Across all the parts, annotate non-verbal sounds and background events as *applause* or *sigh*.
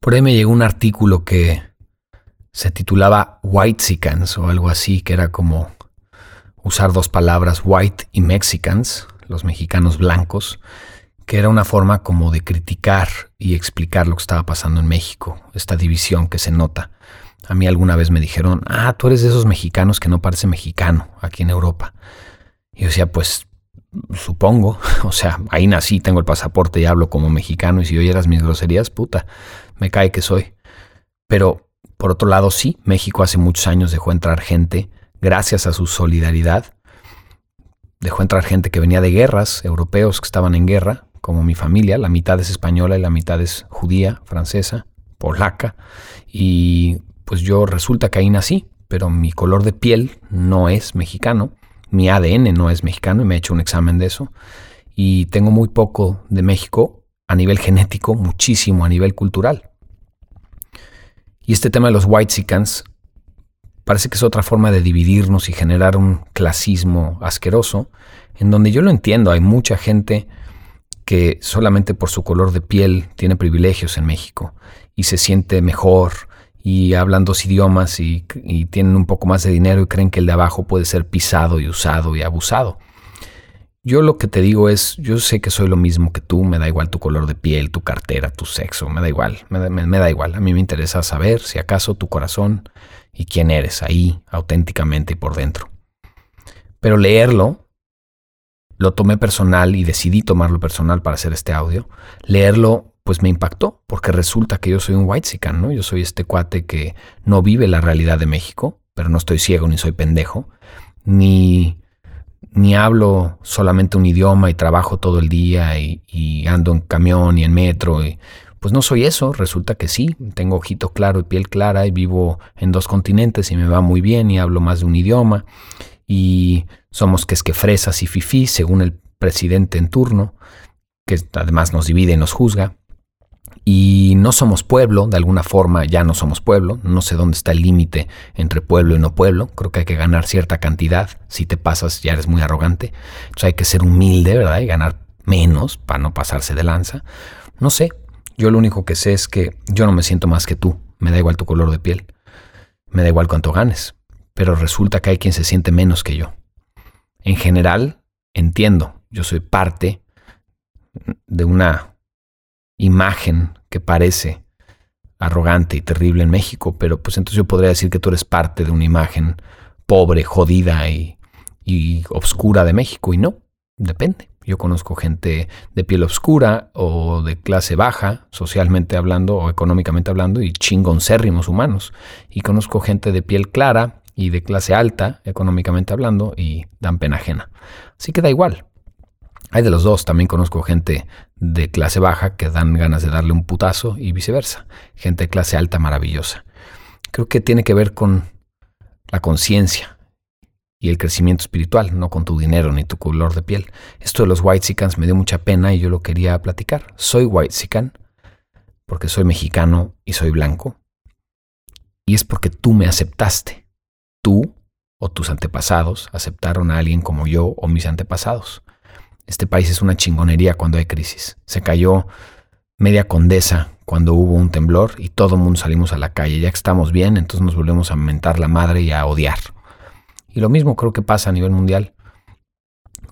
Por ahí me llegó un artículo que se titulaba White Sicans o algo así, que era como usar dos palabras, white y Mexicans, los mexicanos blancos, que era una forma como de criticar y explicar lo que estaba pasando en México, esta división que se nota. A mí alguna vez me dijeron, ah, tú eres de esos mexicanos que no parece mexicano aquí en Europa. Y yo decía, pues supongo, *laughs* o sea, ahí nací, tengo el pasaporte y hablo como mexicano y si oyeras mis groserías, puta, me cae que soy. Pero por otro lado, sí, México hace muchos años dejó entrar gente, gracias a su solidaridad, dejó entrar gente que venía de guerras, europeos que estaban en guerra, como mi familia, la mitad es española y la mitad es judía, francesa, polaca, y pues yo resulta que ahí nací, pero mi color de piel no es mexicano, mi ADN no es mexicano y me he hecho un examen de eso, y tengo muy poco de México a nivel genético, muchísimo a nivel cultural. Y este tema de los white sicans parece que es otra forma de dividirnos y generar un clasismo asqueroso, en donde yo lo entiendo, hay mucha gente que solamente por su color de piel tiene privilegios en México y se siente mejor y hablan dos idiomas y, y, tienen un poco más de dinero y creen que el de abajo puede ser pisado y usado y abusado. Yo lo que te digo es, yo sé que soy lo mismo que tú, me da igual tu color de piel, tu cartera, tu sexo, me da igual, me, me, da igual. A mí me interesa saber si acaso tu corazón y quién eres ahí, auténticamente y por dentro. Pero leerlo, lo tomé personal y decidí tomarlo personal para hacer este audio. Leerlo, pues me impactó, porque resulta que yo soy un white ¿no? Yo soy este cuate que no vive la realidad de México, pero no estoy ciego ni soy pendejo, ni ni hablo solamente un idioma y trabajo todo el día y, ando en camión y en metro. Y, pues no soy eso, resulta que sí, tengo ojito claro y piel clara y vivo en dos continentes y me va muy bien y hablo más de un idioma. Y somos que es que fresas y fifí, según el presidente en turno, que además nos divide y nos juzga y no somos pueblo, de alguna forma ya no somos pueblo, no sé dónde está el límite entre pueblo y no pueblo, creo que hay que ganar cierta cantidad, si te pasas ya eres muy arrogante, entonces hay que ser humilde, ¿verdad? Y ganar menos para no pasarse de lanza. No sé, yo lo único que sé es que yo no me siento más que tú, me da igual tu color de piel, me da igual cuánto ganes, pero resulta que hay quien se siente menos que yo. En general, entiendo, yo soy parte de una imagen que parece arrogante y terrible en México, pero pues entonces yo podría decir que tú eres parte de una imagen pobre, jodida y, obscura de México, y no, depende. Yo conozco gente de piel oscura o de clase baja, socialmente hablando o económicamente hablando, y chingoncérrimos humanos. Y conozco gente de piel clara y de clase alta, económicamente hablando, y dan pena ajena. Así que da igual. Hay de los dos, también conozco gente de clase baja que dan ganas de darle un putazo y viceversa. Gente de clase alta maravillosa. Creo que tiene que ver con la conciencia y el crecimiento espiritual, no con tu dinero ni tu color de piel. Esto de los white sicans me dio mucha pena y yo lo quería platicar. Soy white sican porque soy mexicano y soy blanco. Y es porque tú me aceptaste. Tú o tus antepasados aceptaron a alguien como yo o mis antepasados. Este país es una chingonería cuando hay crisis. Se cayó media condesa cuando hubo un temblor y todo el mundo salimos a la calle. Ya que estamos bien, entonces nos volvemos a mentar la madre y a odiar. Y lo mismo creo que pasa a nivel mundial.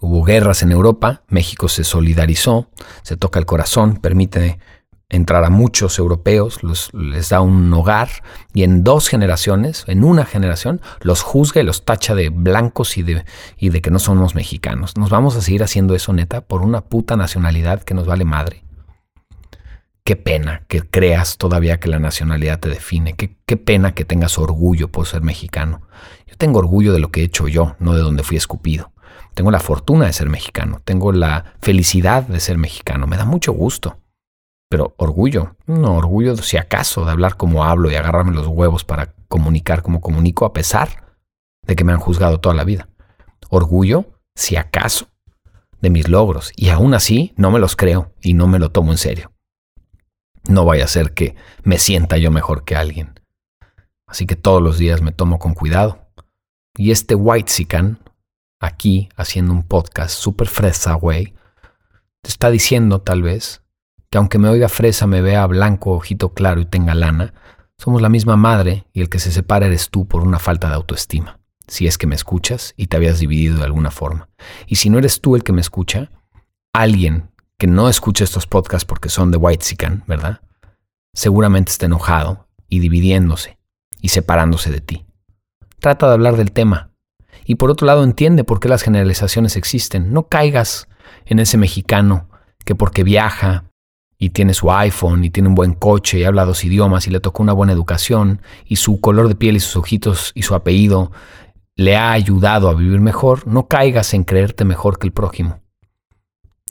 Hubo guerras en Europa, México se solidarizó, se toca el corazón, permite entrar a muchos europeos, les da un hogar y en dos generaciones, en una generación, los juzga y los tacha de blancos y de, y de que no somos mexicanos. Nos vamos a seguir haciendo eso neta por una puta nacionalidad que nos vale madre. Qué pena que creas todavía que la nacionalidad te define. Qué, qué pena que tengas orgullo por ser mexicano. Yo tengo orgullo de lo que he hecho yo, no de donde fui escupido. Tengo la fortuna de ser mexicano. Tengo la felicidad de ser mexicano. Me da mucho gusto. Pero orgullo, no orgullo si acaso de hablar como hablo y agarrarme los huevos para comunicar como comunico a pesar de que me han juzgado toda la vida. Orgullo si acaso de mis logros y aún así no me los creo y no me lo tomo en serio. No vaya a ser que me sienta yo mejor que alguien. Así que todos los días me tomo con cuidado. Y este White Sican, aquí haciendo un podcast super fresa, güey, te está diciendo tal vez que aunque me oiga fresa, me vea blanco, ojito claro y tenga lana, somos la misma madre y el que se separa eres tú por una falta de autoestima, si es que me escuchas y te habías dividido de alguna forma. Y si no eres tú el que me escucha, alguien que no escucha estos podcasts porque son de White Sican, ¿verdad? Seguramente está enojado y dividiéndose y separándose de ti. Trata de hablar del tema. Y por otro lado, entiende por qué las generalizaciones existen. No caigas en ese mexicano que porque viaja y tiene su iPhone y tiene un buen coche y habla dos idiomas y le tocó una buena educación y su color de piel y sus ojitos y su apellido le ha ayudado a vivir mejor, no caigas en creerte mejor que el prójimo.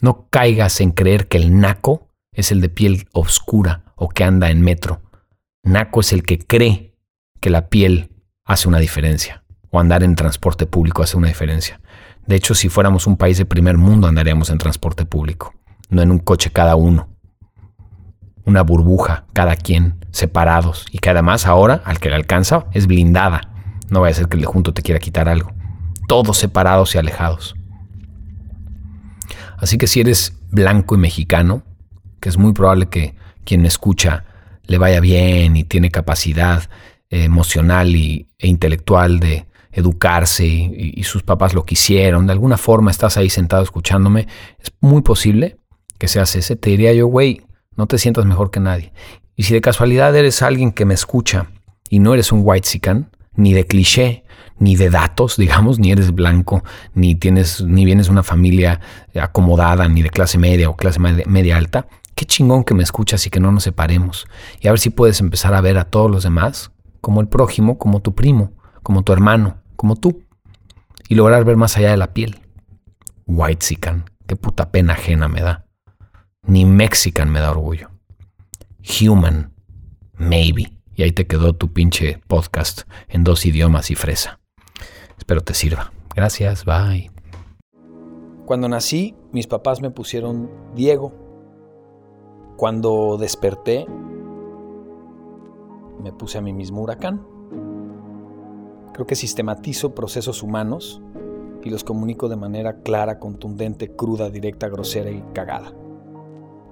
No caigas en creer que el naco es el de piel oscura o que anda en metro. Naco es el que cree que la piel hace una diferencia o andar en transporte público hace una diferencia. De hecho, si fuéramos un país de primer mundo andaríamos en transporte público, no en un coche cada uno una burbuja, cada quien, separados, y que además ahora, al que le alcanza, es blindada. No vaya a ser que el de junto te quiera quitar algo. Todos separados y alejados. Así que si eres blanco y mexicano, que es muy probable que quien me escucha le vaya bien y tiene capacidad eh, emocional y, e intelectual de educarse y, y, sus papás lo quisieron, de alguna forma estás ahí sentado escuchándome, es muy posible que seas ese. Te diría yo, güey, no te sientas mejor que nadie. Y si de casualidad eres alguien que me escucha y no eres un white sican, ni de cliché, ni de datos, *laughs* digamos, ni eres blanco, ni tienes, ni vienes de una familia acomodada, ni de clase media o clase media alta, qué chingón que me escuchas y que no nos separemos. Y a ver si puedes empezar a ver a todos los demás como el prójimo, como tu primo, como tu hermano, como tú. Y lograr ver más allá de la piel. White sican, qué puta pena ajena me da. Ni Mexican me da orgullo. Human, maybe. Y ahí te quedó tu pinche podcast en dos idiomas y fresa. Espero te sirva. Gracias, bye. Cuando nací, mis papás me pusieron Diego. Cuando desperté, me puse a mí mismo huracán. Creo que sistematizo procesos humanos y los comunico de manera clara, contundente, cruda, directa, grosera y cagada.